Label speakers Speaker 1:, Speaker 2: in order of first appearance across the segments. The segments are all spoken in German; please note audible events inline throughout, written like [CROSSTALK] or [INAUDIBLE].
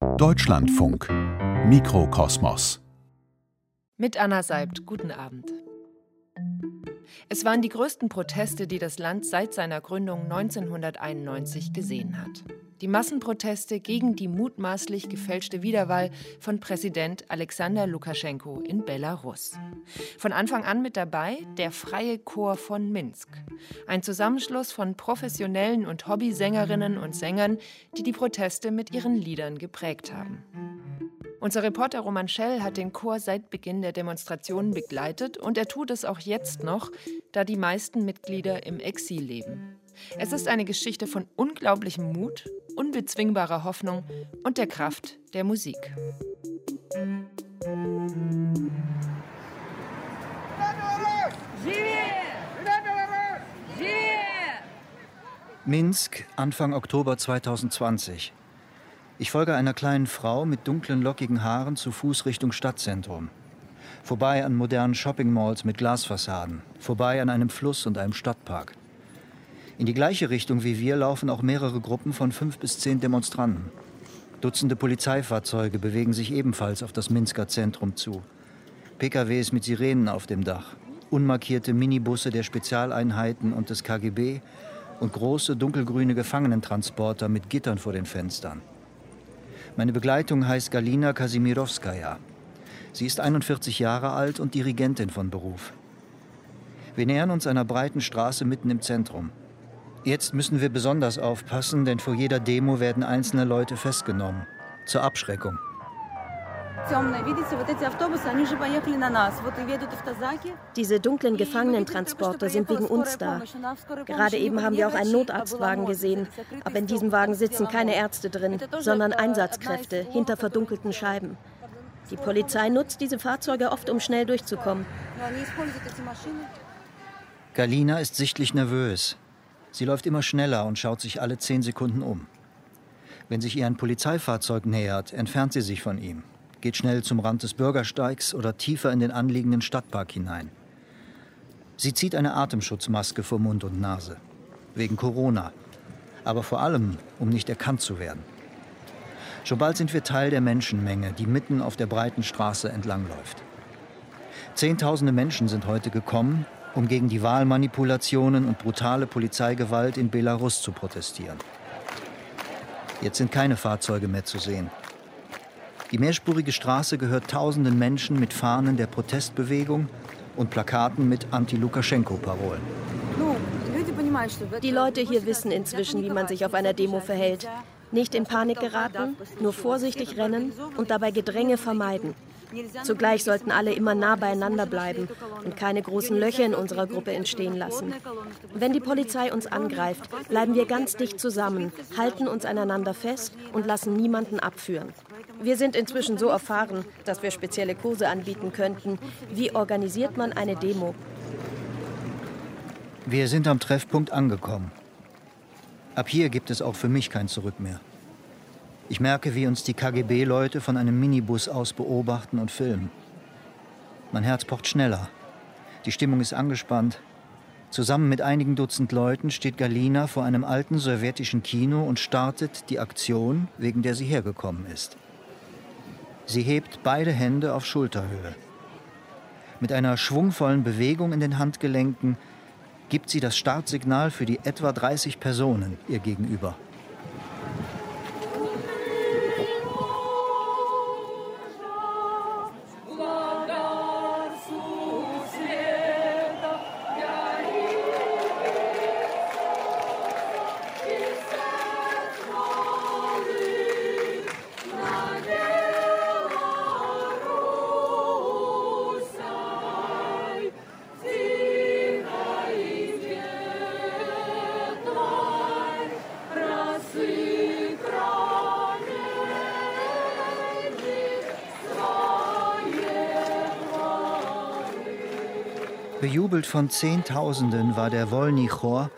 Speaker 1: Deutschlandfunk Mikrokosmos
Speaker 2: Mit Anna Seibt, guten Abend. Es waren die größten Proteste, die das Land seit seiner Gründung 1991 gesehen hat. Die Massenproteste gegen die mutmaßlich gefälschte Wiederwahl von Präsident Alexander Lukaschenko in Belarus. Von Anfang an mit dabei der Freie Chor von Minsk, ein Zusammenschluss von professionellen und Hobbysängerinnen und Sängern, die die Proteste mit ihren Liedern geprägt haben. Unser Reporter Roman Schell hat den Chor seit Beginn der Demonstrationen begleitet und er tut es auch jetzt noch, da die meisten Mitglieder im Exil leben. Es ist eine Geschichte von unglaublichem Mut, unbezwingbarer Hoffnung und der Kraft der Musik.
Speaker 3: Minsk, Anfang Oktober 2020. Ich folge einer kleinen Frau mit dunklen, lockigen Haaren zu Fuß Richtung Stadtzentrum. Vorbei an modernen Shopping-Malls mit Glasfassaden. Vorbei an einem Fluss und einem Stadtpark. In die gleiche Richtung wie wir laufen auch mehrere Gruppen von fünf bis zehn Demonstranten. Dutzende Polizeifahrzeuge bewegen sich ebenfalls auf das Minsker Zentrum zu. PKWs mit Sirenen auf dem Dach, unmarkierte Minibusse der Spezialeinheiten und des KGB und große dunkelgrüne Gefangenentransporter mit Gittern vor den Fenstern. Meine Begleitung heißt Galina Kasimirowskaja. Sie ist 41 Jahre alt und Dirigentin von Beruf. Wir nähern uns einer breiten Straße mitten im Zentrum. Jetzt müssen wir besonders aufpassen, denn vor jeder Demo werden einzelne Leute festgenommen. Zur Abschreckung.
Speaker 4: Diese dunklen Gefangenentransporter sind wegen uns da. Gerade eben haben wir auch einen Notarztwagen gesehen, aber in diesem Wagen sitzen keine Ärzte drin, sondern Einsatzkräfte hinter verdunkelten Scheiben. Die Polizei nutzt diese Fahrzeuge oft, um schnell durchzukommen.
Speaker 3: Galina ist sichtlich nervös. Sie läuft immer schneller und schaut sich alle zehn Sekunden um. Wenn sich ihr ein Polizeifahrzeug nähert, entfernt sie sich von ihm geht schnell zum Rand des Bürgersteigs oder tiefer in den anliegenden Stadtpark hinein. Sie zieht eine Atemschutzmaske vor Mund und Nase. Wegen Corona. Aber vor allem, um nicht erkannt zu werden. Schon bald sind wir Teil der Menschenmenge, die mitten auf der breiten Straße entlangläuft. Zehntausende Menschen sind heute gekommen, um gegen die Wahlmanipulationen und brutale Polizeigewalt in Belarus zu protestieren. Jetzt sind keine Fahrzeuge mehr zu sehen. Die mehrspurige Straße gehört tausenden Menschen mit Fahnen der Protestbewegung und Plakaten mit Anti-Lukaschenko-Parolen.
Speaker 4: Die Leute hier wissen inzwischen, wie man sich auf einer Demo verhält. Nicht in Panik geraten, nur vorsichtig rennen und dabei Gedränge vermeiden. Zugleich sollten alle immer nah beieinander bleiben und keine großen Löcher in unserer Gruppe entstehen lassen. Wenn die Polizei uns angreift, bleiben wir ganz dicht zusammen, halten uns aneinander fest und lassen niemanden abführen. Wir sind inzwischen so erfahren, dass wir spezielle Kurse anbieten könnten. Wie organisiert man eine Demo?
Speaker 3: Wir sind am Treffpunkt angekommen. Ab hier gibt es auch für mich kein Zurück mehr. Ich merke, wie uns die KGB-Leute von einem Minibus aus beobachten und filmen. Mein Herz pocht schneller. Die Stimmung ist angespannt. Zusammen mit einigen Dutzend Leuten steht Galina vor einem alten sowjetischen Kino und startet die Aktion, wegen der sie hergekommen ist. Sie hebt beide Hände auf Schulterhöhe. Mit einer schwungvollen Bewegung in den Handgelenken gibt sie das Startsignal für die etwa 30 Personen ihr gegenüber. Bejubelt von Zehntausenden war der Wolny Chor,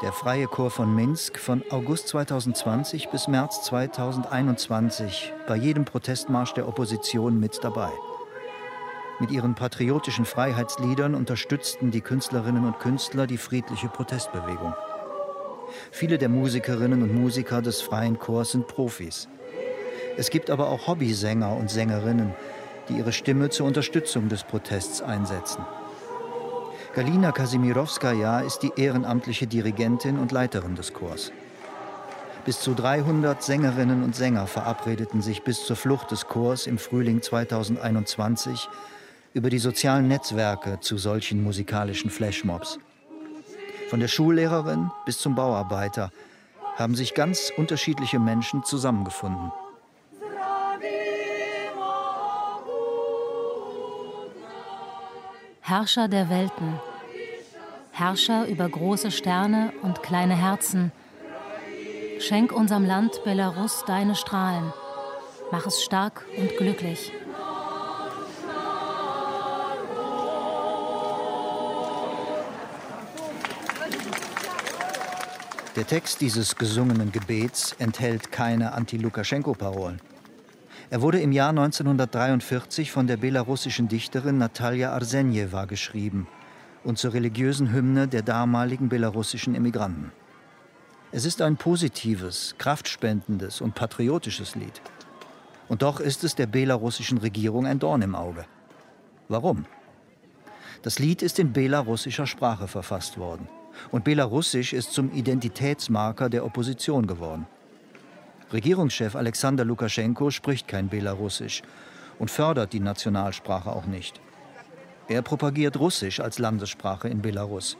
Speaker 3: der Freie Chor von Minsk, von August 2020 bis März 2021 bei jedem Protestmarsch der Opposition mit dabei. Mit ihren patriotischen Freiheitsliedern unterstützten die Künstlerinnen und Künstler die friedliche Protestbewegung. Viele der Musikerinnen und Musiker des Freien Chors sind Profis. Es gibt aber auch Hobbysänger und Sängerinnen, die ihre Stimme zur Unterstützung des Protests einsetzen. Galina Kasimirowskaja ist die ehrenamtliche Dirigentin und Leiterin des Chors. Bis zu 300 Sängerinnen und Sänger verabredeten sich bis zur Flucht des Chors im Frühling 2021 über die sozialen Netzwerke zu solchen musikalischen Flashmobs. Von der Schullehrerin bis zum Bauarbeiter haben sich ganz unterschiedliche Menschen zusammengefunden.
Speaker 5: Herrscher der Welten, Herrscher über große Sterne und kleine Herzen, schenk unserem Land Belarus deine Strahlen, mach es stark und glücklich.
Speaker 3: Der Text dieses gesungenen Gebets enthält keine Anti-Lukaschenko-Parolen. Er wurde im Jahr 1943 von der belarussischen Dichterin Natalia Arsenjewa geschrieben und zur religiösen Hymne der damaligen belarussischen Emigranten. Es ist ein positives, kraftspendendes und patriotisches Lied. Und doch ist es der belarussischen Regierung ein Dorn im Auge. Warum? Das Lied ist in belarussischer Sprache verfasst worden. Und Belarussisch ist zum Identitätsmarker der Opposition geworden. Regierungschef Alexander Lukaschenko spricht kein Belarussisch und fördert die Nationalsprache auch nicht. Er propagiert Russisch als Landessprache in Belarus.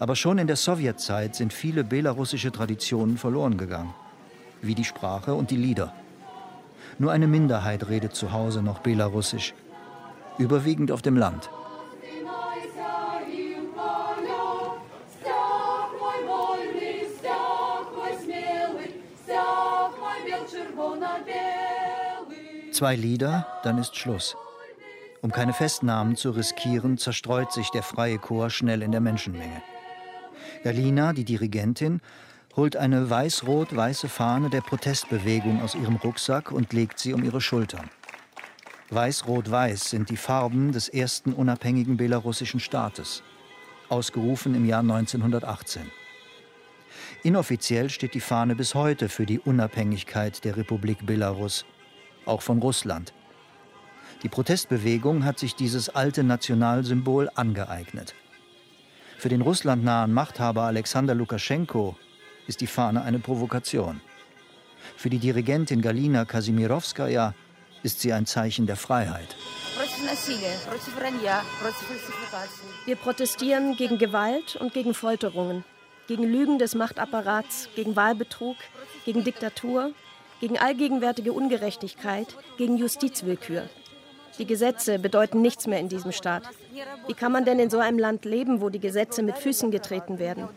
Speaker 3: Aber schon in der Sowjetzeit sind viele belarussische Traditionen verloren gegangen, wie die Sprache und die Lieder. Nur eine Minderheit redet zu Hause noch Belarussisch, überwiegend auf dem Land. Zwei Lieder, dann ist Schluss. Um keine Festnahmen zu riskieren, zerstreut sich der freie Chor schnell in der Menschenmenge. Galina, die Dirigentin, holt eine weiß-rot-weiße Fahne der Protestbewegung aus ihrem Rucksack und legt sie um ihre Schultern. Weiß-rot-weiß sind die Farben des ersten unabhängigen belarussischen Staates, ausgerufen im Jahr 1918. Inoffiziell steht die Fahne bis heute für die Unabhängigkeit der Republik Belarus auch von Russland. Die Protestbewegung hat sich dieses alte Nationalsymbol angeeignet. Für den russlandnahen Machthaber Alexander Lukaschenko ist die Fahne eine Provokation. Für die Dirigentin Galina Kasimirowskaja ist sie ein Zeichen der Freiheit.
Speaker 4: Wir protestieren gegen Gewalt und gegen Folterungen, gegen Lügen des Machtapparats, gegen Wahlbetrug, gegen Diktatur, gegen allgegenwärtige Ungerechtigkeit, gegen Justizwillkür. Die Gesetze bedeuten nichts mehr in diesem Staat. Wie kann man denn in so einem Land leben, wo die Gesetze mit Füßen getreten werden?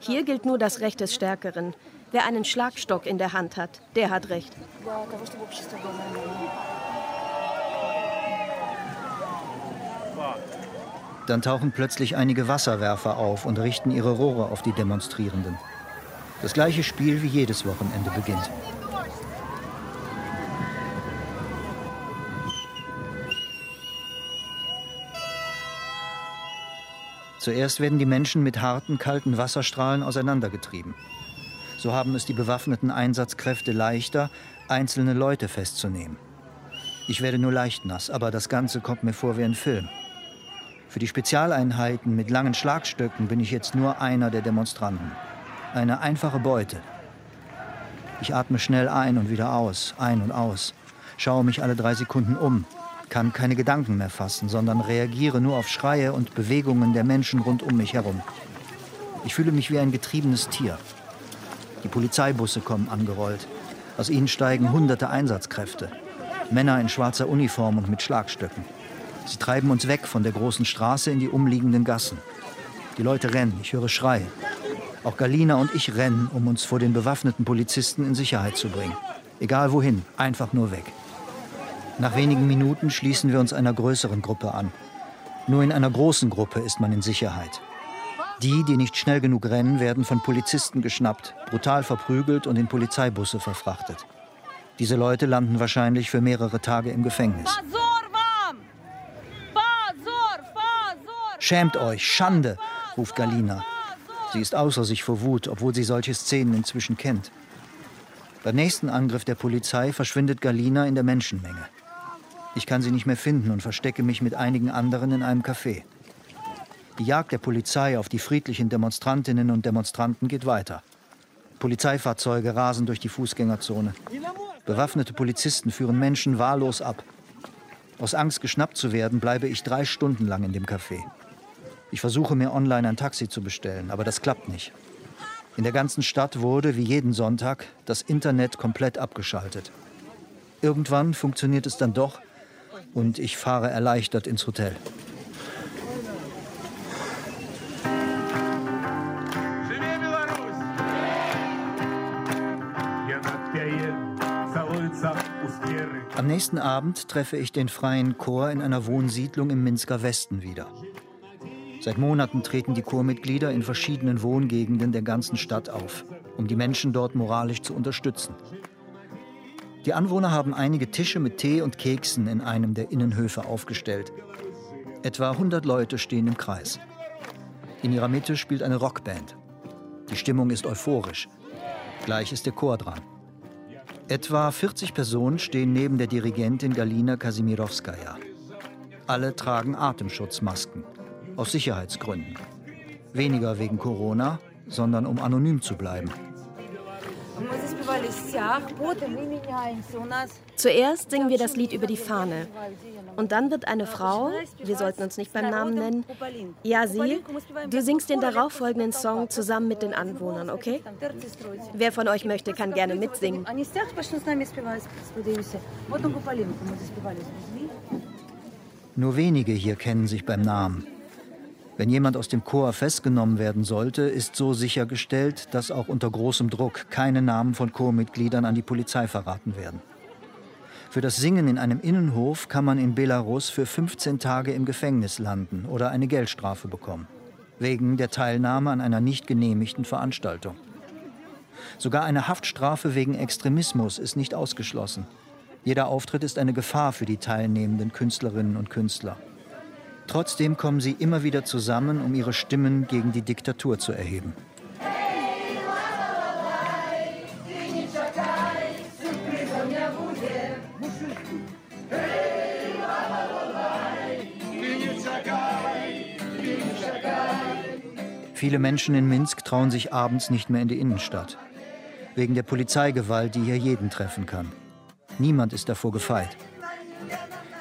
Speaker 4: Hier gilt nur das Recht des Stärkeren. Wer einen Schlagstock in der Hand hat, der hat Recht.
Speaker 3: Dann tauchen plötzlich einige Wasserwerfer auf und richten ihre Rohre auf die Demonstrierenden. Das gleiche Spiel wie jedes Wochenende beginnt. Zuerst werden die Menschen mit harten, kalten Wasserstrahlen auseinandergetrieben. So haben es die bewaffneten Einsatzkräfte leichter, einzelne Leute festzunehmen. Ich werde nur leicht nass, aber das Ganze kommt mir vor wie ein Film. Für die Spezialeinheiten mit langen Schlagstöcken bin ich jetzt nur einer der Demonstranten. Eine einfache Beute. Ich atme schnell ein und wieder aus, ein und aus, schaue mich alle drei Sekunden um, kann keine Gedanken mehr fassen, sondern reagiere nur auf Schreie und Bewegungen der Menschen rund um mich herum. Ich fühle mich wie ein getriebenes Tier. Die Polizeibusse kommen angerollt. Aus ihnen steigen hunderte Einsatzkräfte. Männer in schwarzer Uniform und mit Schlagstöcken. Sie treiben uns weg von der großen Straße in die umliegenden Gassen. Die Leute rennen, ich höre Schreie. Auch Galina und ich rennen, um uns vor den bewaffneten Polizisten in Sicherheit zu bringen. Egal wohin, einfach nur weg. Nach wenigen Minuten schließen wir uns einer größeren Gruppe an. Nur in einer großen Gruppe ist man in Sicherheit. Die, die nicht schnell genug rennen, werden von Polizisten geschnappt, brutal verprügelt und in Polizeibusse verfrachtet. Diese Leute landen wahrscheinlich für mehrere Tage im Gefängnis. Schämt euch, Schande, ruft Galina. Sie ist außer sich vor Wut, obwohl sie solche Szenen inzwischen kennt. Beim nächsten Angriff der Polizei verschwindet Galina in der Menschenmenge. Ich kann sie nicht mehr finden und verstecke mich mit einigen anderen in einem Café. Die Jagd der Polizei auf die friedlichen Demonstrantinnen und Demonstranten geht weiter. Polizeifahrzeuge rasen durch die Fußgängerzone. Bewaffnete Polizisten führen Menschen wahllos ab. Aus Angst, geschnappt zu werden, bleibe ich drei Stunden lang in dem Café. Ich versuche mir online ein Taxi zu bestellen, aber das klappt nicht. In der ganzen Stadt wurde, wie jeden Sonntag, das Internet komplett abgeschaltet. Irgendwann funktioniert es dann doch und ich fahre erleichtert ins Hotel. Am nächsten Abend treffe ich den freien Chor in einer Wohnsiedlung im Minsker Westen wieder. Seit Monaten treten die Chormitglieder in verschiedenen Wohngegenden der ganzen Stadt auf, um die Menschen dort moralisch zu unterstützen. Die Anwohner haben einige Tische mit Tee und Keksen in einem der Innenhöfe aufgestellt. Etwa 100 Leute stehen im Kreis. In ihrer Mitte spielt eine Rockband. Die Stimmung ist euphorisch. Gleich ist der Chor dran. Etwa 40 Personen stehen neben der Dirigentin Galina Kasimirowskaja. Alle tragen Atemschutzmasken, aus Sicherheitsgründen. Weniger wegen Corona, sondern um anonym zu bleiben.
Speaker 4: Zuerst singen wir das Lied über die Fahne. Und dann wird eine Frau, wir sollten uns nicht beim Namen nennen, ja sie, du singst den darauffolgenden Song zusammen mit den Anwohnern, okay? Wer von euch möchte, kann gerne mitsingen.
Speaker 3: Nur wenige hier kennen sich beim Namen. Wenn jemand aus dem Chor festgenommen werden sollte, ist so sichergestellt, dass auch unter großem Druck keine Namen von Chormitgliedern an die Polizei verraten werden. Für das Singen in einem Innenhof kann man in Belarus für 15 Tage im Gefängnis landen oder eine Geldstrafe bekommen, wegen der Teilnahme an einer nicht genehmigten Veranstaltung. Sogar eine Haftstrafe wegen Extremismus ist nicht ausgeschlossen. Jeder Auftritt ist eine Gefahr für die teilnehmenden Künstlerinnen und Künstler. Trotzdem kommen sie immer wieder zusammen, um ihre Stimmen gegen die Diktatur zu erheben. Viele Menschen in Minsk trauen sich abends nicht mehr in die Innenstadt. Wegen der Polizeigewalt, die hier jeden treffen kann. Niemand ist davor gefeit.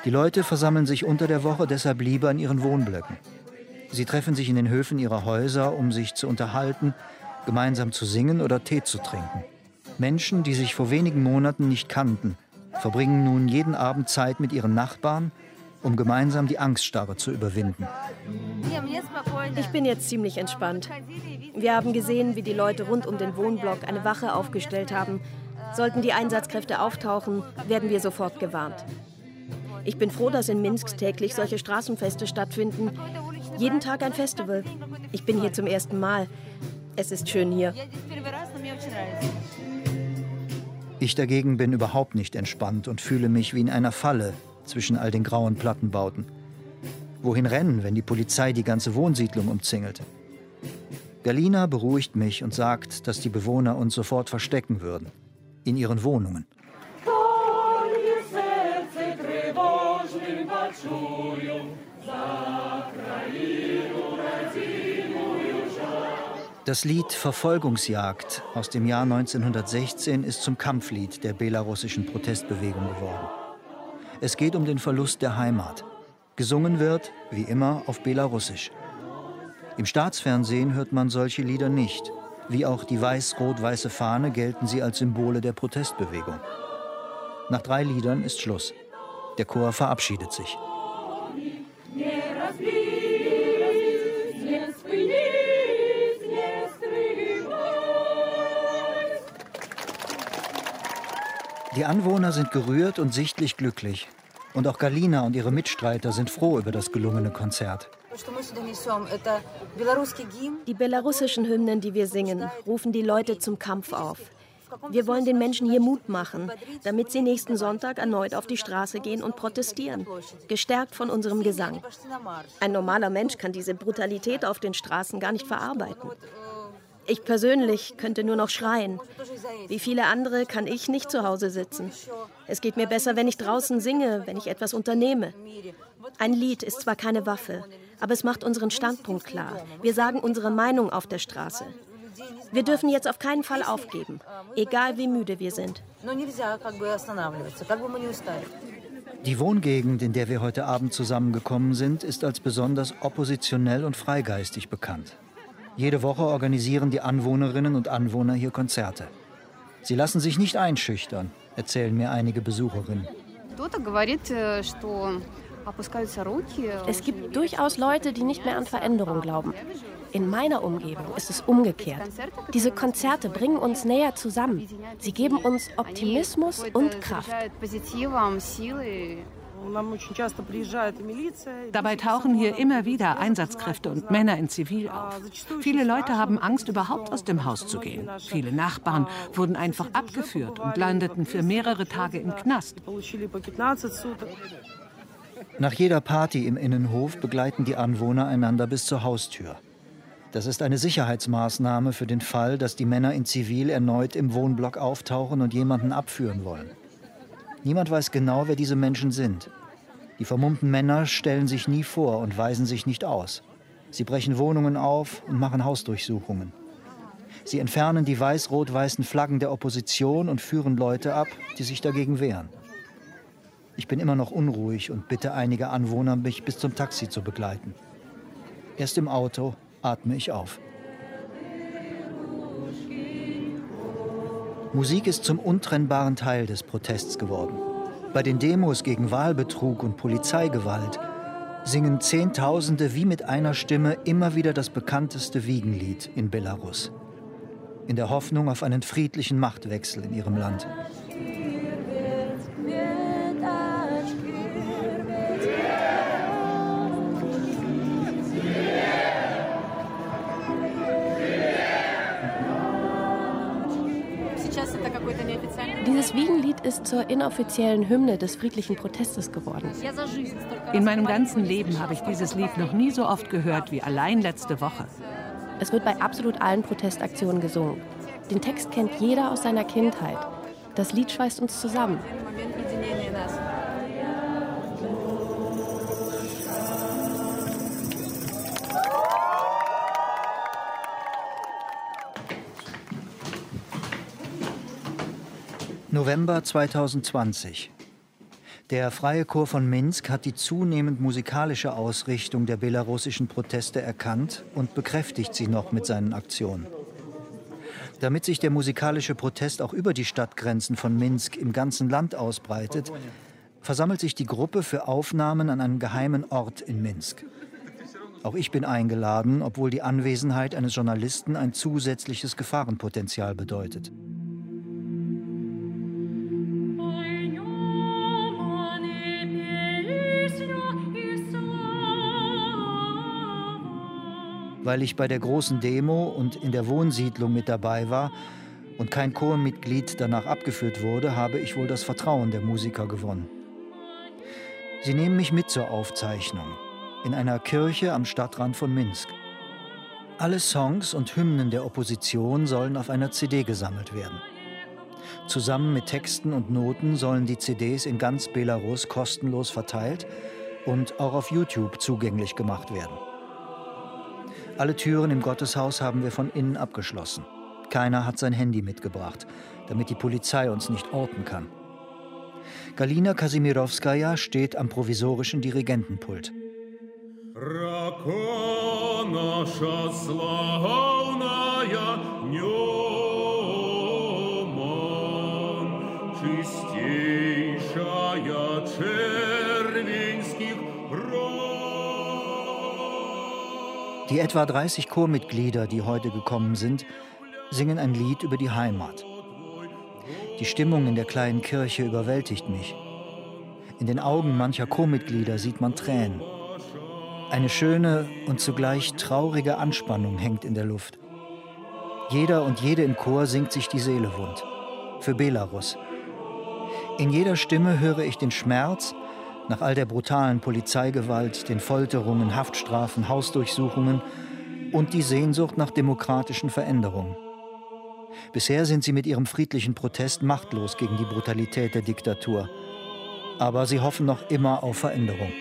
Speaker 3: Die Leute versammeln sich unter der Woche deshalb lieber in ihren Wohnblöcken. Sie treffen sich in den Höfen ihrer Häuser, um sich zu unterhalten, gemeinsam zu singen oder Tee zu trinken. Menschen, die sich vor wenigen Monaten nicht kannten, verbringen nun jeden Abend Zeit mit ihren Nachbarn, um gemeinsam die Angststarre zu überwinden.
Speaker 4: Ich bin jetzt ziemlich entspannt. Wir haben gesehen, wie die Leute rund um den Wohnblock eine Wache aufgestellt haben. Sollten die Einsatzkräfte auftauchen, werden wir sofort gewarnt. Ich bin froh, dass in Minsk täglich solche Straßenfeste stattfinden. Jeden Tag ein Festival. Ich bin hier zum ersten Mal. Es ist schön hier.
Speaker 3: Ich dagegen bin überhaupt nicht entspannt und fühle mich wie in einer Falle zwischen all den grauen Plattenbauten. Wohin rennen, wenn die Polizei die ganze Wohnsiedlung umzingelt? Galina beruhigt mich und sagt, dass die Bewohner uns sofort verstecken würden. In ihren Wohnungen. Das Lied Verfolgungsjagd aus dem Jahr 1916 ist zum Kampflied der belarussischen Protestbewegung geworden. Es geht um den Verlust der Heimat. Gesungen wird, wie immer, auf Belarussisch. Im Staatsfernsehen hört man solche Lieder nicht. Wie auch die weiß-rot-weiße Fahne gelten sie als Symbole der Protestbewegung. Nach drei Liedern ist Schluss. Der Chor verabschiedet sich. Die Anwohner sind gerührt und sichtlich glücklich. Und auch Galina und ihre Mitstreiter sind froh über das gelungene Konzert.
Speaker 4: Die belarussischen Hymnen, die wir singen, rufen die Leute zum Kampf auf. Wir wollen den Menschen hier Mut machen, damit sie nächsten Sonntag erneut auf die Straße gehen und protestieren, gestärkt von unserem Gesang. Ein normaler Mensch kann diese Brutalität auf den Straßen gar nicht verarbeiten. Ich persönlich könnte nur noch schreien. Wie viele andere kann ich nicht zu Hause sitzen. Es geht mir besser, wenn ich draußen singe, wenn ich etwas unternehme. Ein Lied ist zwar keine Waffe, aber es macht unseren Standpunkt klar. Wir sagen unsere Meinung auf der Straße. Wir dürfen jetzt auf keinen Fall aufgeben, egal wie müde wir sind.
Speaker 3: Die Wohngegend, in der wir heute Abend zusammengekommen sind, ist als besonders oppositionell und freigeistig bekannt. Jede Woche organisieren die Anwohnerinnen und Anwohner hier Konzerte. Sie lassen sich nicht einschüchtern, erzählen mir einige Besucherinnen.
Speaker 4: Es gibt durchaus Leute, die nicht mehr an Veränderung glauben. In meiner Umgebung ist es umgekehrt. Diese Konzerte bringen uns näher zusammen. Sie geben uns Optimismus und Kraft.
Speaker 6: Dabei tauchen hier immer wieder Einsatzkräfte und Männer in Zivil auf. Viele Leute haben Angst, überhaupt aus dem Haus zu gehen. Viele Nachbarn wurden einfach abgeführt und landeten für mehrere Tage im Knast.
Speaker 3: Nach jeder Party im Innenhof begleiten die Anwohner einander bis zur Haustür. Das ist eine Sicherheitsmaßnahme für den Fall, dass die Männer in Zivil erneut im Wohnblock auftauchen und jemanden abführen wollen. Niemand weiß genau, wer diese Menschen sind. Die vermummten Männer stellen sich nie vor und weisen sich nicht aus. Sie brechen Wohnungen auf und machen Hausdurchsuchungen. Sie entfernen die weiß-rot-weißen Flaggen der Opposition und führen Leute ab, die sich dagegen wehren. Ich bin immer noch unruhig und bitte einige Anwohner, mich bis zum Taxi zu begleiten. Erst im Auto atme ich auf. Musik ist zum untrennbaren Teil des Protests geworden. Bei den Demos gegen Wahlbetrug und Polizeigewalt singen Zehntausende wie mit einer Stimme immer wieder das bekannteste Wiegenlied in Belarus. In der Hoffnung auf einen friedlichen Machtwechsel in ihrem Land.
Speaker 4: Ist zur inoffiziellen Hymne des friedlichen Protestes geworden.
Speaker 6: In meinem ganzen Leben habe ich dieses Lied noch nie so oft gehört wie allein letzte Woche.
Speaker 4: Es wird bei absolut allen Protestaktionen gesungen. Den Text kennt jeder aus seiner Kindheit. Das Lied schweißt uns zusammen.
Speaker 3: November 2020. Der Freie Chor von Minsk hat die zunehmend musikalische Ausrichtung der belarussischen Proteste erkannt und bekräftigt sie noch mit seinen Aktionen. Damit sich der musikalische Protest auch über die Stadtgrenzen von Minsk im ganzen Land ausbreitet, versammelt sich die Gruppe für Aufnahmen an einem geheimen Ort in Minsk. Auch ich bin eingeladen, obwohl die Anwesenheit eines Journalisten ein zusätzliches Gefahrenpotenzial bedeutet. Weil ich bei der großen Demo und in der Wohnsiedlung mit dabei war und kein Chormitglied danach abgeführt wurde, habe ich wohl das Vertrauen der Musiker gewonnen. Sie nehmen mich mit zur Aufzeichnung in einer Kirche am Stadtrand von Minsk. Alle Songs und Hymnen der Opposition sollen auf einer CD gesammelt werden. Zusammen mit Texten und Noten sollen die CDs in ganz Belarus kostenlos verteilt und auch auf YouTube zugänglich gemacht werden. Alle Türen im Gotteshaus haben wir von innen abgeschlossen. Keiner hat sein Handy mitgebracht, damit die Polizei uns nicht orten kann. Galina Kasimirowskaja steht am provisorischen Dirigentenpult. Die etwa 30 Chormitglieder, die heute gekommen sind, singen ein Lied über die Heimat. Die Stimmung in der kleinen Kirche überwältigt mich. In den Augen mancher Chormitglieder sieht man Tränen. Eine schöne und zugleich traurige Anspannung hängt in der Luft. Jeder und jede im Chor singt sich die Seele wund. Für Belarus. In jeder Stimme höre ich den Schmerz nach all der brutalen Polizeigewalt, den Folterungen, Haftstrafen, Hausdurchsuchungen und die Sehnsucht nach demokratischen Veränderungen. Bisher sind sie mit ihrem friedlichen Protest machtlos gegen die Brutalität der Diktatur. Aber sie hoffen noch immer auf Veränderung.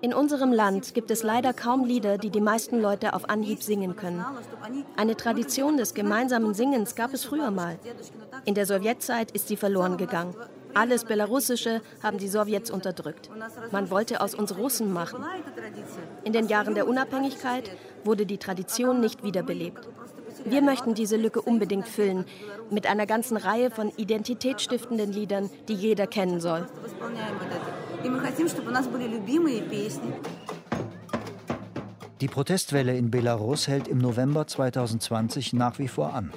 Speaker 4: In unserem Land gibt es leider kaum Lieder, die die meisten Leute auf Anhieb singen können. Eine Tradition des gemeinsamen Singens gab es früher mal. In der Sowjetzeit ist sie verloren gegangen. Alles Belarussische haben die Sowjets unterdrückt. Man wollte aus uns Russen machen. In den Jahren der Unabhängigkeit wurde die Tradition nicht wiederbelebt. Wir möchten diese Lücke unbedingt füllen mit einer ganzen Reihe von identitätsstiftenden Liedern, die jeder kennen soll.
Speaker 3: Die Protestwelle in Belarus hält im November 2020 nach wie vor an.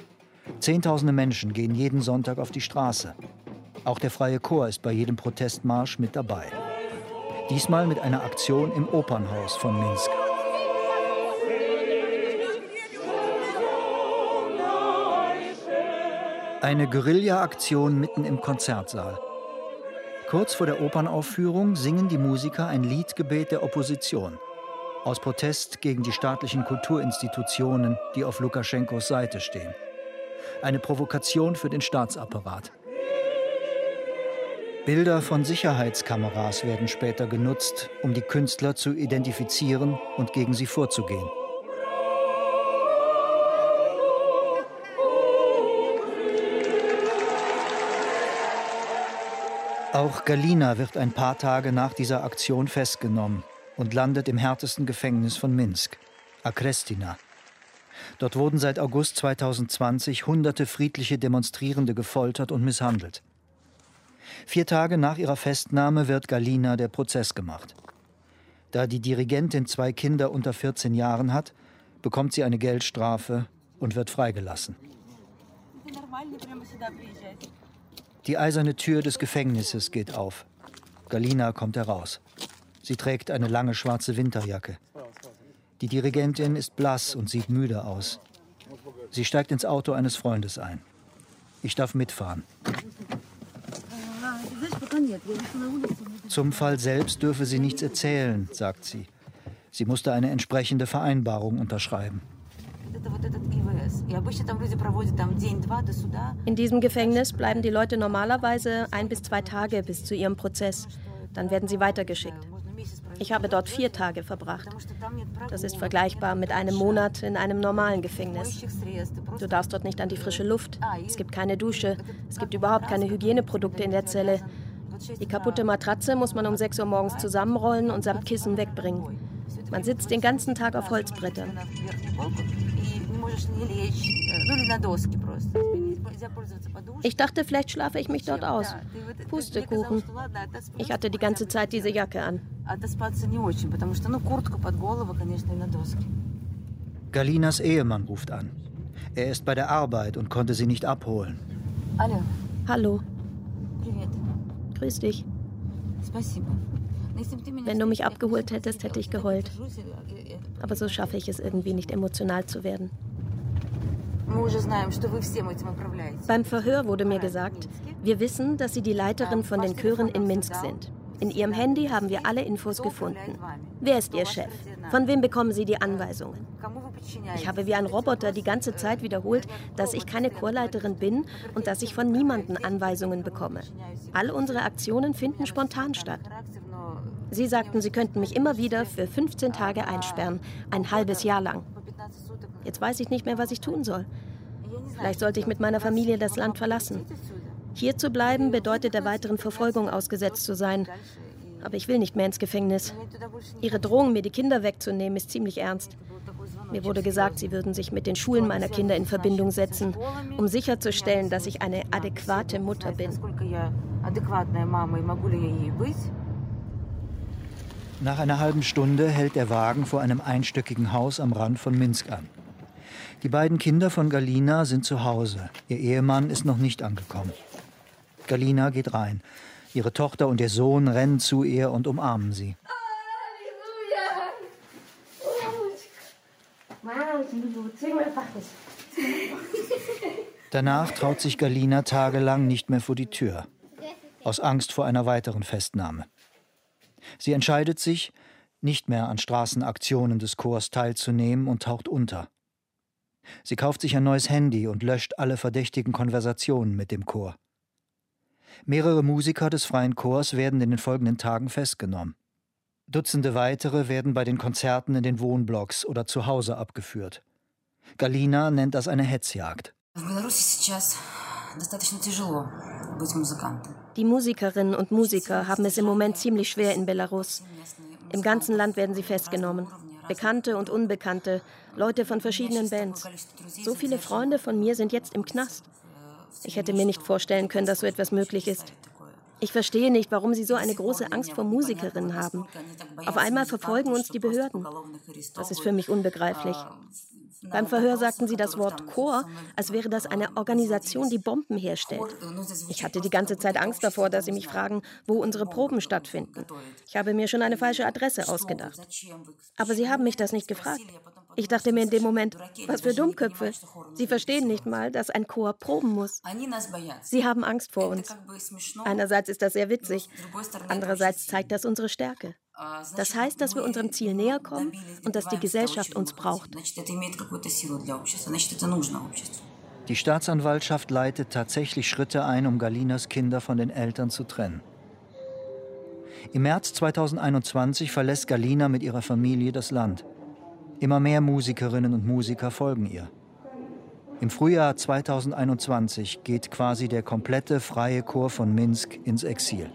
Speaker 3: Zehntausende Menschen gehen jeden Sonntag auf die Straße. Auch der Freie Chor ist bei jedem Protestmarsch mit dabei. Diesmal mit einer Aktion im Opernhaus von Minsk. Eine Guerilla-Aktion mitten im Konzertsaal. Kurz vor der Opernaufführung singen die Musiker ein Liedgebet der Opposition. Aus Protest gegen die staatlichen Kulturinstitutionen, die auf Lukaschenkos Seite stehen. Eine Provokation für den Staatsapparat. Bilder von Sicherheitskameras werden später genutzt, um die Künstler zu identifizieren und gegen sie vorzugehen. Auch Galina wird ein paar Tage nach dieser Aktion festgenommen und landet im härtesten Gefängnis von Minsk, Akrestina. Dort wurden seit August 2020 hunderte friedliche Demonstrierende gefoltert und misshandelt. Vier Tage nach ihrer Festnahme wird Galina der Prozess gemacht. Da die Dirigentin zwei Kinder unter 14 Jahren hat, bekommt sie eine Geldstrafe und wird freigelassen. Die eiserne Tür des Gefängnisses geht auf. Galina kommt heraus. Sie trägt eine lange schwarze Winterjacke. Die Dirigentin ist blass und sieht müde aus. Sie steigt ins Auto eines Freundes ein. Ich darf mitfahren. Zum Fall selbst dürfe sie nichts erzählen, sagt sie. Sie musste eine entsprechende Vereinbarung unterschreiben.
Speaker 4: In diesem Gefängnis bleiben die Leute normalerweise ein bis zwei Tage bis zu ihrem Prozess. Dann werden sie weitergeschickt. Ich habe dort vier Tage verbracht. Das ist vergleichbar mit einem Monat in einem normalen Gefängnis. Du darfst dort nicht an die frische Luft. Es gibt keine Dusche. Es gibt überhaupt keine Hygieneprodukte in der Zelle. Die kaputte Matratze muss man um 6 Uhr morgens zusammenrollen und samt Kissen wegbringen. Man sitzt den ganzen Tag auf Holzbrettern. Ich dachte, vielleicht schlafe ich mich dort aus. Pustekuchen. Ich hatte die ganze Zeit diese Jacke an.
Speaker 3: Galinas Ehemann ruft an. Er ist bei der Arbeit und konnte sie nicht abholen.
Speaker 4: Hallo. Hallo. Grüß dich. Wenn du mich abgeholt hättest, hätte ich geheult. Aber so schaffe ich es irgendwie nicht emotional zu werden. Beim Verhör wurde mir gesagt, wir wissen, dass Sie die Leiterin von den Chören in Minsk sind. In Ihrem Handy haben wir alle Infos gefunden. Wer ist Ihr Chef? Von wem bekommen Sie die Anweisungen? Ich habe wie ein Roboter die ganze Zeit wiederholt, dass ich keine Chorleiterin bin und dass ich von niemanden Anweisungen bekomme. All unsere Aktionen finden spontan statt. Sie sagten, Sie könnten mich immer wieder für 15 Tage einsperren, ein halbes Jahr lang. Jetzt weiß ich nicht mehr, was ich tun soll. Vielleicht sollte ich mit meiner Familie das Land verlassen. Hier zu bleiben bedeutet der weiteren Verfolgung ausgesetzt zu sein. Aber ich will nicht mehr ins Gefängnis. Ihre Drohung, mir die Kinder wegzunehmen, ist ziemlich ernst. Mir wurde gesagt, sie würden sich mit den Schulen meiner Kinder in Verbindung setzen, um sicherzustellen, dass ich eine adäquate Mutter bin.
Speaker 3: Nach einer halben Stunde hält der Wagen vor einem einstöckigen Haus am Rand von Minsk an. Die beiden Kinder von Galina sind zu Hause. Ihr Ehemann ist noch nicht angekommen. Galina geht rein. Ihre Tochter und ihr Sohn rennen zu ihr und umarmen sie. Danach traut sich Galina tagelang nicht mehr vor die Tür, aus Angst vor einer weiteren Festnahme. Sie entscheidet sich, nicht mehr an Straßenaktionen des Chors teilzunehmen und taucht unter. Sie kauft sich ein neues Handy und löscht alle verdächtigen Konversationen mit dem Chor. Mehrere Musiker des freien Chors werden in den folgenden Tagen festgenommen. Dutzende weitere werden bei den Konzerten in den Wohnblocks oder zu Hause abgeführt. Galina nennt das eine Hetzjagd.
Speaker 4: Die Musikerinnen und Musiker haben es im Moment ziemlich schwer in Belarus. Im ganzen Land werden sie festgenommen. Bekannte und Unbekannte, Leute von verschiedenen Bands. So viele Freunde von mir sind jetzt im Knast. Ich hätte mir nicht vorstellen können, dass so etwas möglich ist. Ich verstehe nicht, warum sie so eine große Angst vor Musikerinnen haben. Auf einmal verfolgen uns die Behörden. Das ist für mich unbegreiflich. Beim Verhör sagten sie das Wort Chor, als wäre das eine Organisation, die Bomben herstellt. Ich hatte die ganze Zeit Angst davor, dass sie mich fragen, wo unsere Proben stattfinden. Ich habe mir schon eine falsche Adresse ausgedacht. Aber sie haben mich das nicht gefragt. Ich dachte mir in dem Moment, was für Dummköpfe. Sie verstehen nicht mal, dass ein Chor proben muss. Sie haben Angst vor uns. Einerseits ist das sehr witzig, andererseits zeigt das unsere Stärke. Das heißt, dass wir unserem Ziel näher kommen und dass die Gesellschaft uns braucht.
Speaker 3: Die Staatsanwaltschaft leitet tatsächlich Schritte ein, um Galinas Kinder von den Eltern zu trennen. Im März 2021 verlässt Galina mit ihrer Familie das Land. Immer mehr Musikerinnen und Musiker folgen ihr. Im Frühjahr 2021 geht quasi der komplette freie Chor von Minsk ins Exil.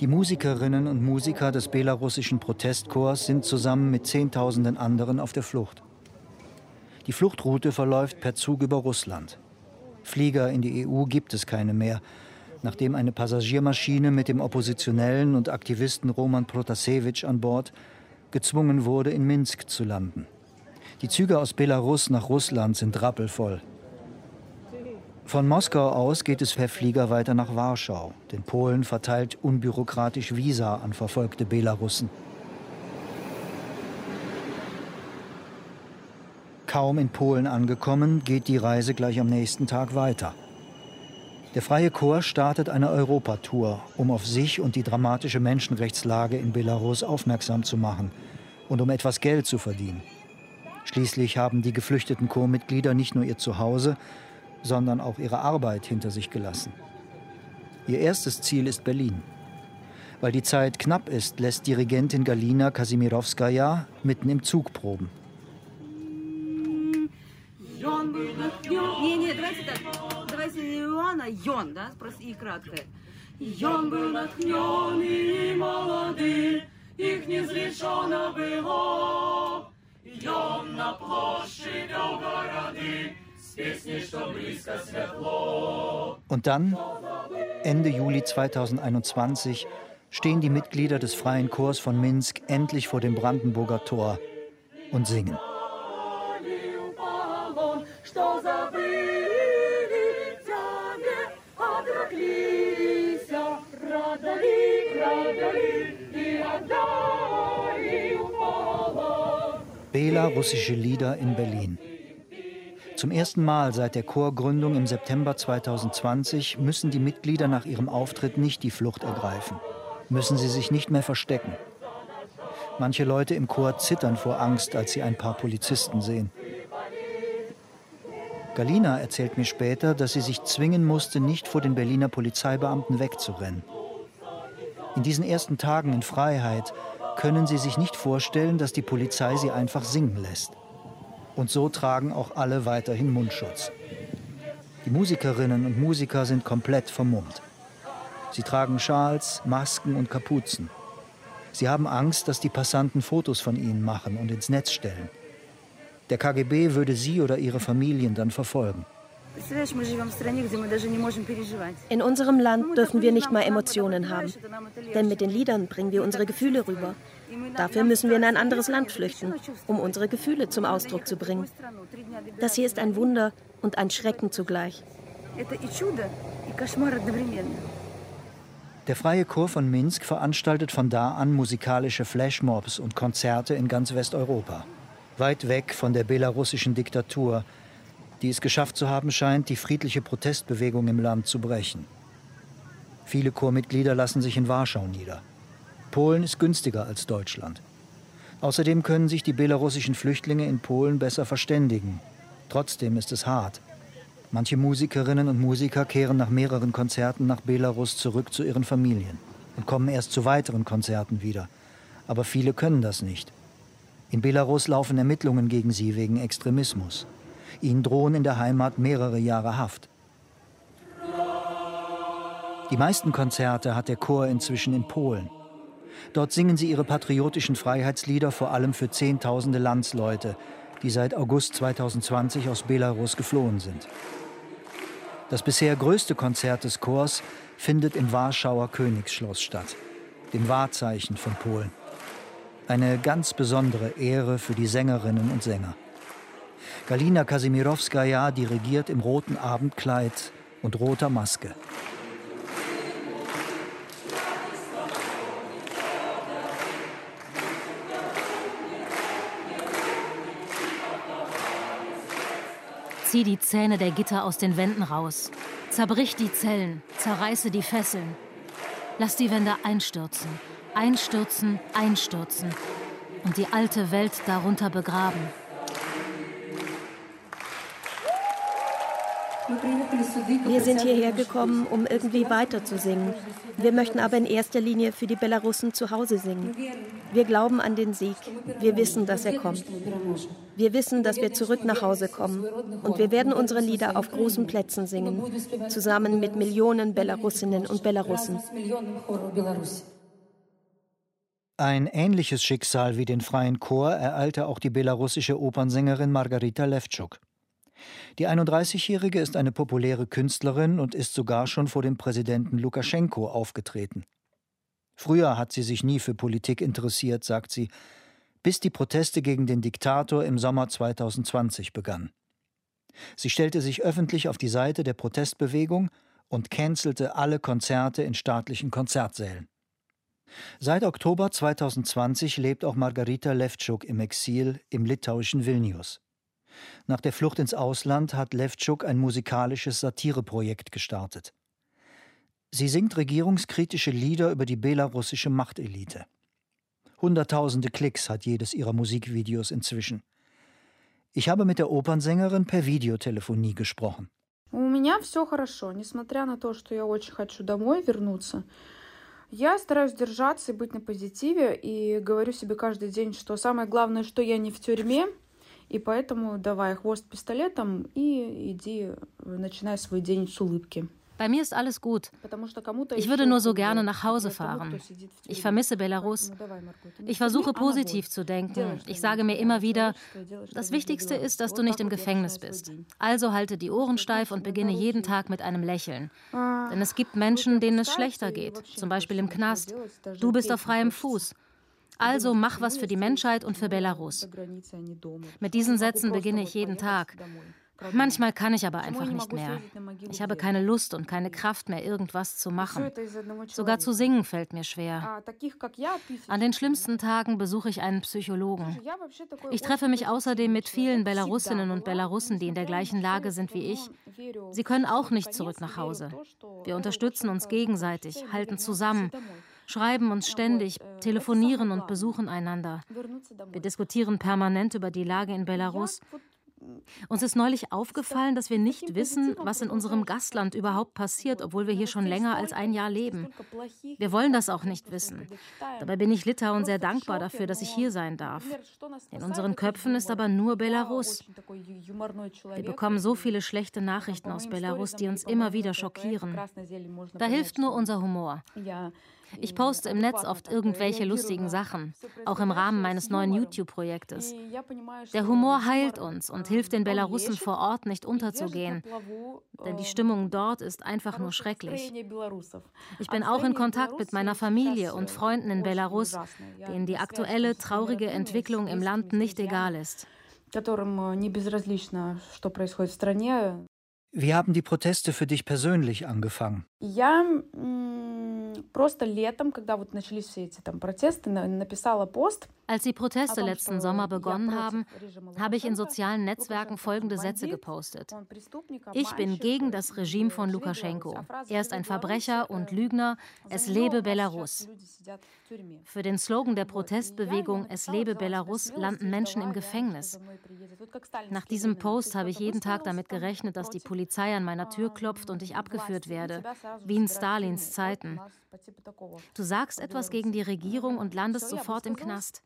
Speaker 3: Die Musikerinnen und Musiker des belarussischen Protestchors sind zusammen mit Zehntausenden anderen auf der Flucht. Die Fluchtroute verläuft per Zug über Russland. Flieger in die EU gibt es keine mehr, nachdem eine Passagiermaschine mit dem Oppositionellen und Aktivisten Roman Protasevich an Bord gezwungen wurde, in Minsk zu landen. Die Züge aus Belarus nach Russland sind rappelvoll. Von Moskau aus geht es per Flieger weiter nach Warschau, denn Polen verteilt unbürokratisch Visa an verfolgte Belarussen. Kaum in Polen angekommen, geht die Reise gleich am nächsten Tag weiter. Der Freie Chor startet eine Europatour, um auf sich und die dramatische Menschenrechtslage in Belarus aufmerksam zu machen und um etwas Geld zu verdienen. Schließlich haben die geflüchteten Chormitglieder nicht nur ihr Zuhause, sondern auch ihre Arbeit hinter sich gelassen. Ihr erstes Ziel ist Berlin. Weil die Zeit knapp ist, lässt Dirigentin Galina Kasimirowskaja mitten im Zug proben. Jon był natchniony i молодий, їх не зрішено було. Jon na ploszczy Białgorody, und dann, Ende Juli 2021, stehen die Mitglieder des Freien Chors von Minsk endlich vor dem Brandenburger Tor und singen. Bela-russische Lieder in Berlin. Zum ersten Mal seit der Chorgründung im September 2020 müssen die Mitglieder nach ihrem Auftritt nicht die Flucht ergreifen, müssen sie sich nicht mehr verstecken. Manche Leute im Chor zittern vor Angst, als sie ein paar Polizisten sehen. Galina erzählt mir später, dass sie sich zwingen musste, nicht vor den Berliner Polizeibeamten wegzurennen. In diesen ersten Tagen in Freiheit können sie sich nicht vorstellen, dass die Polizei sie einfach singen lässt. Und so tragen auch alle weiterhin Mundschutz. Die Musikerinnen und Musiker sind komplett vermummt. Sie tragen Schals, Masken und Kapuzen. Sie haben Angst, dass die Passanten Fotos von ihnen machen und ins Netz stellen. Der KGB würde sie oder ihre Familien dann verfolgen.
Speaker 4: In unserem Land dürfen wir nicht mal Emotionen haben, denn mit den Liedern bringen wir unsere Gefühle rüber. Dafür müssen wir in ein anderes Land flüchten, um unsere Gefühle zum Ausdruck zu bringen. Das hier ist ein Wunder und ein Schrecken zugleich.
Speaker 3: Der Freie Chor von Minsk veranstaltet von da an musikalische Flashmobs und Konzerte in ganz Westeuropa. Weit weg von der belarussischen Diktatur, die es geschafft zu haben scheint, die friedliche Protestbewegung im Land zu brechen. Viele Chormitglieder lassen sich in Warschau nieder. Polen ist günstiger als Deutschland. Außerdem können sich die belarussischen Flüchtlinge in Polen besser verständigen. Trotzdem ist es hart. Manche Musikerinnen und Musiker kehren nach mehreren Konzerten nach Belarus zurück zu ihren Familien und kommen erst zu weiteren Konzerten wieder. Aber viele können das nicht. In Belarus laufen Ermittlungen gegen sie wegen Extremismus. Ihnen drohen in der Heimat mehrere Jahre Haft. Die meisten Konzerte hat der Chor inzwischen in Polen. Dort singen sie ihre patriotischen Freiheitslieder vor allem für Zehntausende Landsleute, die seit August 2020 aus Belarus geflohen sind. Das bisher größte Konzert des Chors findet im Warschauer Königsschloss statt, dem Wahrzeichen von Polen. Eine ganz besondere Ehre für die Sängerinnen und Sänger. Galina Kasimirowskaja dirigiert im roten Abendkleid und roter Maske.
Speaker 5: Zieh die Zähne der Gitter aus den Wänden raus. Zerbrich die Zellen, zerreiße die Fesseln. Lass die Wände einstürzen, einstürzen, einstürzen und die alte Welt darunter begraben.
Speaker 4: Wir sind hierher gekommen, um irgendwie weiter zu singen. Wir möchten aber in erster Linie für die Belarussen zu Hause singen. Wir glauben an den Sieg. Wir wissen, dass er kommt. Wir wissen, dass wir zurück nach Hause kommen. Und wir werden unsere Lieder auf großen Plätzen singen, zusammen mit Millionen Belarusinnen und Belarussen.
Speaker 3: Ein ähnliches Schicksal wie den freien Chor ereilte auch die belarussische Opernsängerin Margarita Levtschuk. Die 31-Jährige ist eine populäre Künstlerin und ist sogar schon vor dem Präsidenten Lukaschenko aufgetreten. Früher hat sie sich nie für Politik interessiert, sagt sie, bis die Proteste gegen den Diktator im Sommer 2020 begannen. Sie stellte sich öffentlich auf die Seite der Protestbewegung und cancelte alle Konzerte in staatlichen Konzertsälen. Seit Oktober 2020 lebt auch Margarita Levtschuk im Exil im litauischen Vilnius. Nach der Flucht ins Ausland hat Levtschuk ein musikalisches Satireprojekt gestartet. Sie singt regierungskritische Lieder über die belarussische Machtelite. Hunderttausende Klicks hat jedes ihrer Musikvideos inzwischen. Ich habe mit der Opernsängerin per Videotelefonie gesprochen.
Speaker 7: У меня все хорошо, несмотря на то, что я очень хочу домой вернуться. Я стараюсь держаться и быть на позитиве и говорю себе каждый день, что самое главное, что я не в тюрьме, И поэтому давай хвост пистолетом и иди, начинай свой день с улыбки.
Speaker 5: Bei mir ist alles gut. Ich würde nur so gerne nach Hause fahren. Ich vermisse Belarus. Ich versuche positiv zu denken. Ich sage mir immer wieder, das Wichtigste ist, dass du nicht im Gefängnis bist. Also halte die Ohren steif und beginne jeden Tag mit einem Lächeln. Denn es gibt Menschen, denen es schlechter geht, zum Beispiel im Knast. Du bist auf freiem Fuß. Also mach was für die Menschheit und für Belarus. Mit diesen Sätzen beginne ich jeden Tag. Manchmal kann ich aber einfach nicht mehr. Ich habe keine Lust und keine Kraft mehr, irgendwas zu machen. Sogar zu singen fällt mir schwer. An den schlimmsten Tagen besuche ich einen Psychologen. Ich treffe mich außerdem mit vielen Belarusinnen und Belarussen, die in der gleichen Lage sind wie ich. Sie können auch nicht zurück nach Hause. Wir unterstützen uns gegenseitig, halten zusammen schreiben uns ständig, telefonieren und besuchen einander. Wir diskutieren permanent über die Lage in Belarus. Uns ist neulich aufgefallen, dass wir nicht wissen, was in unserem Gastland überhaupt passiert, obwohl wir hier schon länger als ein Jahr leben. Wir wollen das auch nicht wissen. Dabei bin ich Litauen sehr dankbar dafür, dass ich hier sein darf. In unseren Köpfen ist aber nur Belarus. Wir bekommen so viele schlechte Nachrichten aus Belarus, die uns immer wieder schockieren. Da hilft nur unser Humor. Ich poste im Netz oft irgendwelche lustigen Sachen, auch im Rahmen meines neuen YouTube-Projektes. Der Humor heilt uns und hilft den Belarussen vor Ort nicht unterzugehen, denn die Stimmung dort ist einfach nur schrecklich. Ich bin auch in Kontakt mit meiner Familie und Freunden in Belarus, denen die aktuelle traurige Entwicklung im Land nicht egal ist.
Speaker 3: Wie haben die Proteste für dich persönlich angefangen?
Speaker 7: Mm, просто летом, когда вот начались все эти там протесты, написала пост.
Speaker 5: Als die Proteste letzten Sommer begonnen haben, habe ich in sozialen Netzwerken folgende Sätze gepostet. Ich bin gegen das Regime von Lukaschenko. Er ist ein Verbrecher und Lügner. Es lebe Belarus. Für den Slogan der Protestbewegung Es lebe Belarus landen Menschen im Gefängnis. Nach diesem Post habe ich jeden Tag damit gerechnet, dass die Polizei an meiner Tür klopft und ich abgeführt werde, wie in Stalins Zeiten. Du sagst etwas gegen die Regierung und landest sofort im Knast.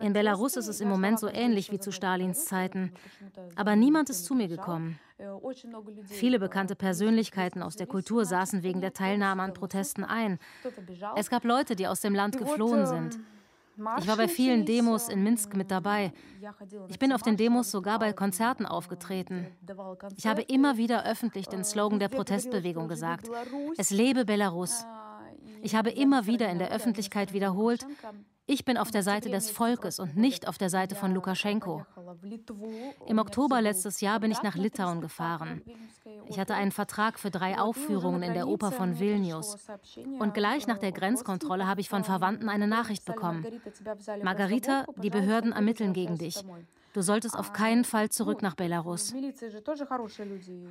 Speaker 5: In Belarus ist es im Moment so ähnlich wie zu Stalins Zeiten. Aber niemand ist zu mir gekommen. Viele bekannte Persönlichkeiten aus der Kultur saßen wegen der Teilnahme an Protesten ein. Es gab Leute, die aus dem Land geflohen sind. Ich war bei vielen Demos in Minsk mit dabei. Ich bin auf den Demos sogar bei Konzerten aufgetreten. Ich habe immer wieder öffentlich den Slogan der Protestbewegung gesagt. Es lebe Belarus. Ich habe immer wieder in der Öffentlichkeit wiederholt, ich bin auf der Seite des Volkes und nicht auf der Seite von Lukaschenko. Im Oktober letztes Jahr bin ich nach Litauen gefahren. Ich hatte einen Vertrag für drei Aufführungen in der Oper von Vilnius. Und gleich nach der Grenzkontrolle habe ich von Verwandten eine Nachricht bekommen. Margarita, die Behörden ermitteln gegen dich. Du solltest auf keinen Fall zurück nach Belarus.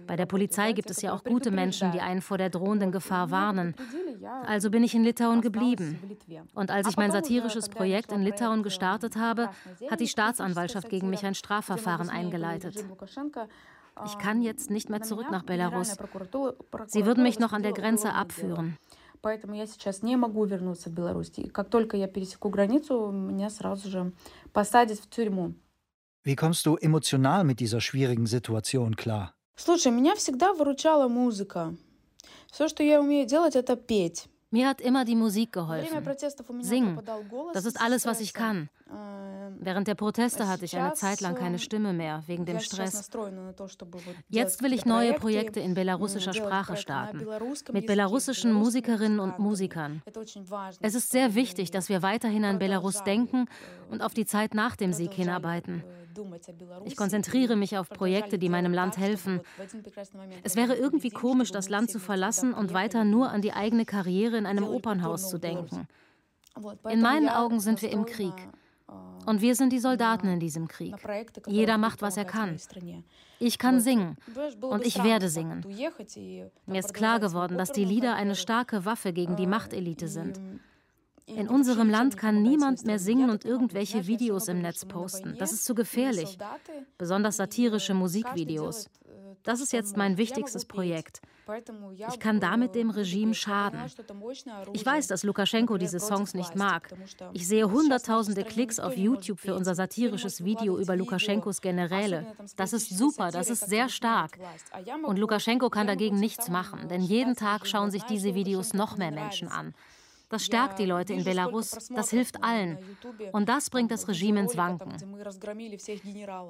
Speaker 5: Bei der Polizei gibt es ja auch gute Menschen, die einen vor der drohenden Gefahr warnen. Also bin ich in Litauen geblieben. Und als ich mein satirisches Projekt in Litauen gestartet habe, hat die Staatsanwaltschaft gegen mich ein Strafverfahren eingeleitet. Ich kann jetzt nicht mehr zurück nach Belarus. Sie würden mich noch an der Grenze abführen.
Speaker 7: Поэтому я сейчас не могу вернуться в Беларусь. И как только я пересеку границу, меня сразу же посадят в тюрьму.
Speaker 3: Wie kommst du emotional mit dieser schwierigen Situation klar?
Speaker 7: Слушай, меня всегда выручала музыка. Все, что я умею делать, это петь.
Speaker 5: Mir hat immer die Musik geholfen. Singen, das ist alles, was ich kann. Während der Proteste hatte ich eine Zeit lang keine Stimme mehr, wegen dem Stress. Jetzt will ich neue Projekte in belarussischer Sprache starten, mit belarussischen Musikerinnen und Musikern. Es ist sehr wichtig, dass wir weiterhin an Belarus denken und auf die Zeit nach dem Sieg hinarbeiten. Ich konzentriere mich auf Projekte, die meinem Land helfen. Es wäre irgendwie komisch, das Land zu verlassen und weiter nur an die eigene Karriere in einem Opernhaus zu denken. In meinen Augen sind wir im Krieg. Und wir sind die Soldaten in diesem Krieg. Jeder macht, was er kann. Ich kann singen und ich werde singen. Mir ist klar geworden, dass die Lieder eine starke Waffe gegen die Machtelite sind. In unserem Land kann niemand mehr singen und irgendwelche Videos im Netz posten. Das ist zu gefährlich. Besonders satirische Musikvideos. Das ist jetzt mein wichtigstes Projekt. Ich kann damit dem Regime schaden. Ich weiß, dass Lukaschenko diese Songs nicht mag. Ich sehe hunderttausende Klicks auf YouTube für unser satirisches Video über Lukaschenkos Generäle. Das ist super, das ist sehr stark. Und Lukaschenko kann dagegen nichts machen, denn jeden Tag schauen sich diese Videos noch mehr Menschen an. Das stärkt die Leute in Belarus, das hilft allen. Und das bringt das Regime ins Wanken.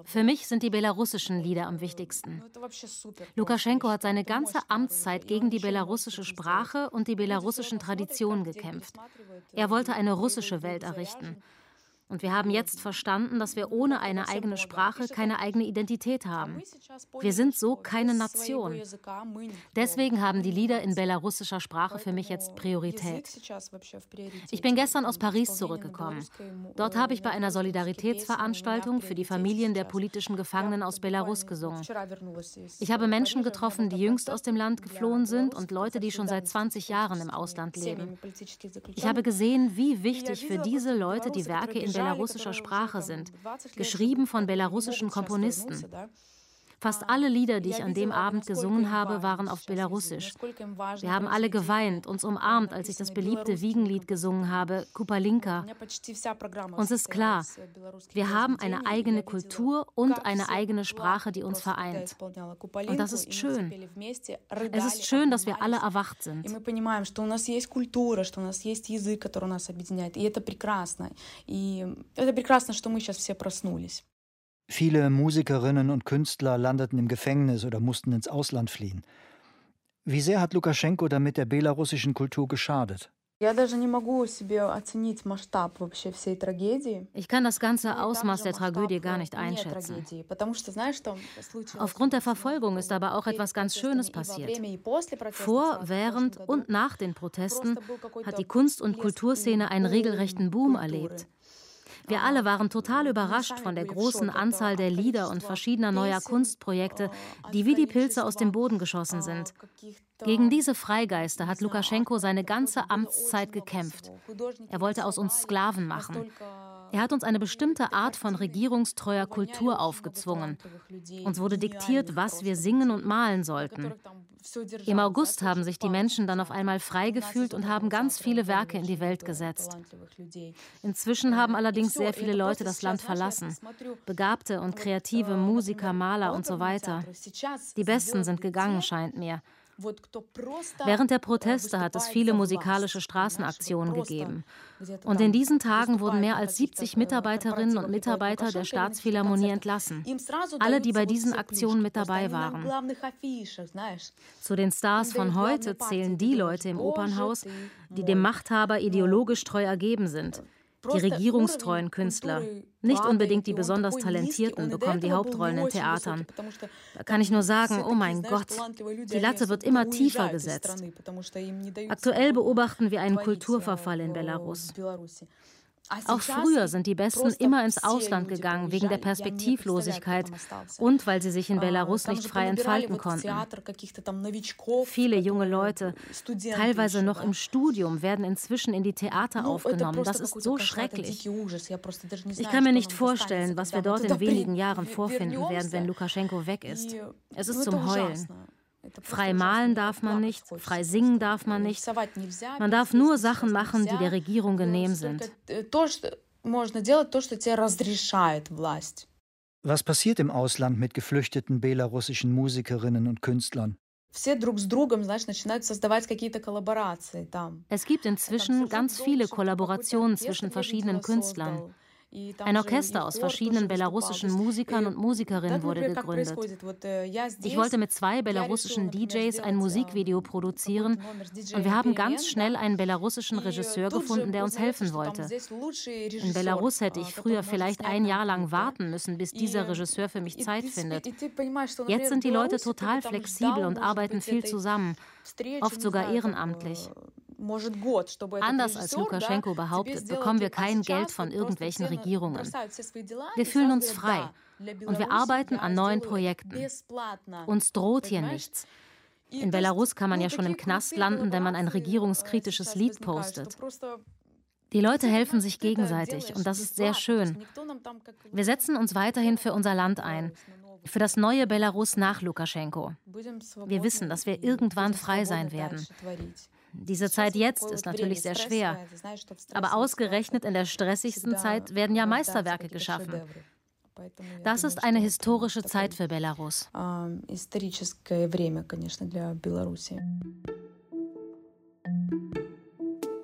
Speaker 5: Für mich sind die belarussischen Lieder am wichtigsten. Lukaschenko hat seine ganze Amtszeit gegen die belarussische Sprache und die belarussischen Traditionen gekämpft. Er wollte eine russische Welt errichten. Und wir haben jetzt verstanden, dass wir ohne eine eigene Sprache keine eigene Identität haben. Wir sind so keine Nation. Deswegen haben die Lieder in belarussischer Sprache für mich jetzt Priorität. Ich bin gestern aus Paris zurückgekommen. Dort habe ich bei einer Solidaritätsveranstaltung für die Familien der politischen Gefangenen aus Belarus gesungen. Ich habe Menschen getroffen, die jüngst aus dem Land geflohen sind und Leute, die schon seit 20 Jahren im Ausland leben. Ich habe gesehen, wie wichtig für diese Leute die Werke in belarussischer Sprache sind, geschrieben von belarussischen Komponisten. Fast alle Lieder, die ich an dem Abend gesungen habe, waren auf Belarussisch. Wir haben alle geweint, uns umarmt, als ich das beliebte Wiegenlied gesungen habe, Kupalinka. Uns ist klar, wir haben eine eigene Kultur und eine eigene Sprache, die uns vereint. Und das ist schön. Es ist schön, dass wir alle erwacht sind.
Speaker 7: И это прекрасно. И это прекрасно, что мы сейчас все проснулись.
Speaker 3: Viele Musikerinnen und Künstler landeten im Gefängnis oder mussten ins Ausland fliehen. Wie sehr hat Lukaschenko damit der belarussischen Kultur geschadet?
Speaker 7: Ich
Speaker 5: kann das ganze Ausmaß der Tragödie gar nicht einschätzen. Aufgrund der Verfolgung ist aber auch etwas ganz Schönes passiert. Vor, während und nach den Protesten hat die Kunst- und Kulturszene einen regelrechten Boom erlebt. Wir alle waren total überrascht von der großen Anzahl der Lieder und verschiedener neuer Kunstprojekte, die wie die Pilze aus dem Boden geschossen sind. Gegen diese Freigeister hat Lukaschenko seine ganze Amtszeit gekämpft. Er wollte aus uns Sklaven machen. Er hat uns eine bestimmte Art von regierungstreuer Kultur aufgezwungen. Uns wurde diktiert, was wir singen und malen sollten. Im August haben sich die Menschen dann auf einmal frei gefühlt und haben ganz viele Werke in die Welt gesetzt. Inzwischen haben allerdings sehr viele Leute das Land verlassen. Begabte und kreative Musiker, Maler und so weiter. Die Besten sind gegangen, scheint mir. Während der Proteste hat es viele musikalische Straßenaktionen gegeben. Und in diesen Tagen wurden mehr als 70 Mitarbeiterinnen und Mitarbeiter der Staatsphilharmonie entlassen. Alle, die bei diesen Aktionen mit dabei waren. Zu den Stars von heute zählen die Leute im Opernhaus, die dem Machthaber ideologisch treu ergeben sind. Die regierungstreuen Künstler, nicht unbedingt die besonders Talentierten, bekommen die Hauptrollen in Theatern. Da kann ich nur sagen, oh mein Gott, die Latte wird immer tiefer gesetzt. Aktuell beobachten wir einen Kulturverfall in Belarus. Auch früher sind die Besten immer ins Ausland gegangen wegen der Perspektivlosigkeit und weil sie sich in Belarus nicht frei entfalten konnten. Viele junge Leute, teilweise noch im Studium, werden inzwischen in die Theater aufgenommen. Das ist so schrecklich. Ich kann mir nicht vorstellen, was wir dort in wenigen Jahren [LAUGHS] vorfinden werden, wenn Lukaschenko weg ist. Es ist zum Heulen. Frei malen darf man nicht, frei singen darf man nicht. Man darf nur Sachen machen, die der Regierung genehm sind.
Speaker 3: Was passiert im Ausland mit geflüchteten belarussischen Musikerinnen und Künstlern?
Speaker 5: Es gibt inzwischen ganz viele Kollaborationen zwischen verschiedenen Künstlern. Ein Orchester aus verschiedenen belarussischen Musikern und Musikerinnen wurde gegründet. Ich wollte mit zwei belarussischen DJs ein Musikvideo produzieren und wir haben ganz schnell einen belarussischen Regisseur gefunden, der uns helfen wollte. In Belarus hätte ich früher vielleicht ein Jahr lang warten müssen, bis dieser Regisseur für mich Zeit findet. Jetzt sind die Leute total flexibel und arbeiten viel zusammen, oft sogar ehrenamtlich. Anders als Lukaschenko behauptet, bekommen wir kein Geld von irgendwelchen Regierungen. Wir fühlen uns frei und wir arbeiten an neuen Projekten. Uns droht hier nichts. In Belarus kann man ja schon im Knast landen, wenn man ein regierungskritisches Lied postet. Die Leute helfen sich gegenseitig und das ist sehr schön. Wir setzen uns weiterhin für unser Land ein, für das neue Belarus nach Lukaschenko. Wir wissen, dass wir irgendwann frei sein werden. Diese Zeit jetzt ist natürlich sehr schwer. Aber ausgerechnet in der stressigsten Zeit werden ja Meisterwerke geschaffen. Das ist eine historische Zeit für Belarus.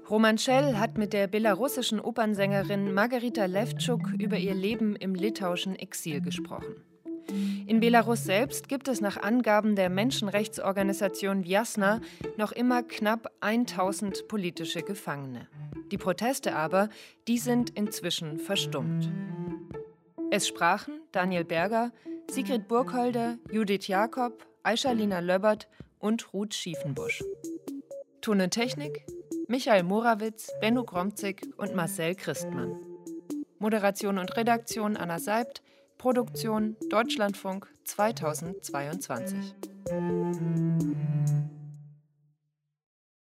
Speaker 2: Roman Schell hat mit der belarussischen Opernsängerin Margarita Levtschuk über ihr Leben im litauischen Exil gesprochen. In Belarus selbst gibt es nach Angaben der Menschenrechtsorganisation Vjasna noch immer knapp 1000 politische Gefangene. Die Proteste aber, die sind inzwischen verstummt. Es sprachen Daniel Berger, Sigrid Burgholder, Judith Jakob, Aisha-Lina Löbbert und Ruth Schiefenbusch. Ton und Technik Michael Morawitz, Benno Gromzig und Marcel Christmann. Moderation und Redaktion Anna Seibt, Produktion Deutschlandfunk 2022.